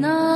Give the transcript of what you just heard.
No.